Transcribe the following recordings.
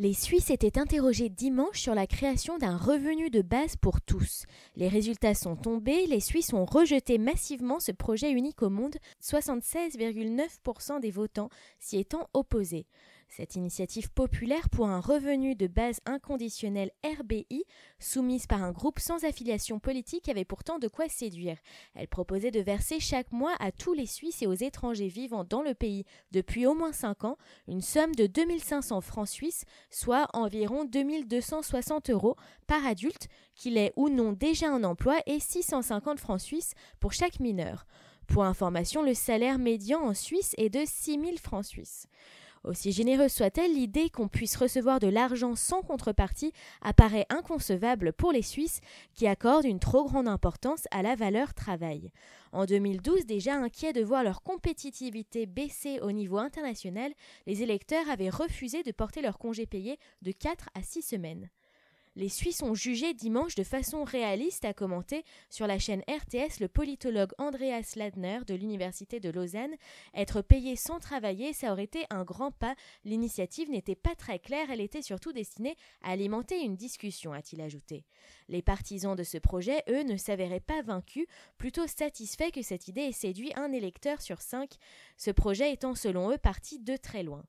Les Suisses étaient interrogés dimanche sur la création d'un revenu de base pour tous. Les résultats sont tombés, les Suisses ont rejeté massivement ce projet unique au monde, 76,9% des votants s'y étant opposés. Cette initiative populaire pour un revenu de base inconditionnel RBI, soumise par un groupe sans affiliation politique, avait pourtant de quoi séduire. Elle proposait de verser chaque mois à tous les Suisses et aux étrangers vivant dans le pays depuis au moins 5 ans une somme de 2500 francs suisses, soit environ 2260 euros par adulte, qu'il ait ou non déjà un emploi, et 650 francs suisses pour chaque mineur. Pour information, le salaire médian en Suisse est de 6000 francs suisses. Aussi généreuse soit-elle, l'idée qu'on puisse recevoir de l'argent sans contrepartie apparaît inconcevable pour les Suisses qui accordent une trop grande importance à la valeur travail. En 2012, déjà inquiets de voir leur compétitivité baisser au niveau international, les électeurs avaient refusé de porter leur congé payé de 4 à 6 semaines. Les Suisses ont jugé dimanche de façon réaliste, à commenter sur la chaîne RTS le politologue Andreas Ladner de l'Université de Lausanne. Être payé sans travailler, ça aurait été un grand pas. L'initiative n'était pas très claire, elle était surtout destinée à alimenter une discussion, a-t-il ajouté. Les partisans de ce projet, eux, ne s'avéraient pas vaincus, plutôt satisfaits que cette idée ait séduit un électeur sur cinq, ce projet étant selon eux parti de très loin.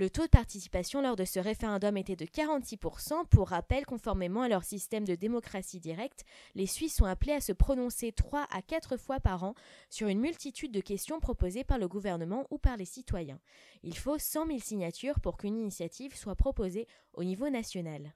Le taux de participation lors de ce référendum était de 46%. Pour rappel, conformément à leur système de démocratie directe, les Suisses sont appelés à se prononcer 3 à 4 fois par an sur une multitude de questions proposées par le gouvernement ou par les citoyens. Il faut 100 000 signatures pour qu'une initiative soit proposée au niveau national.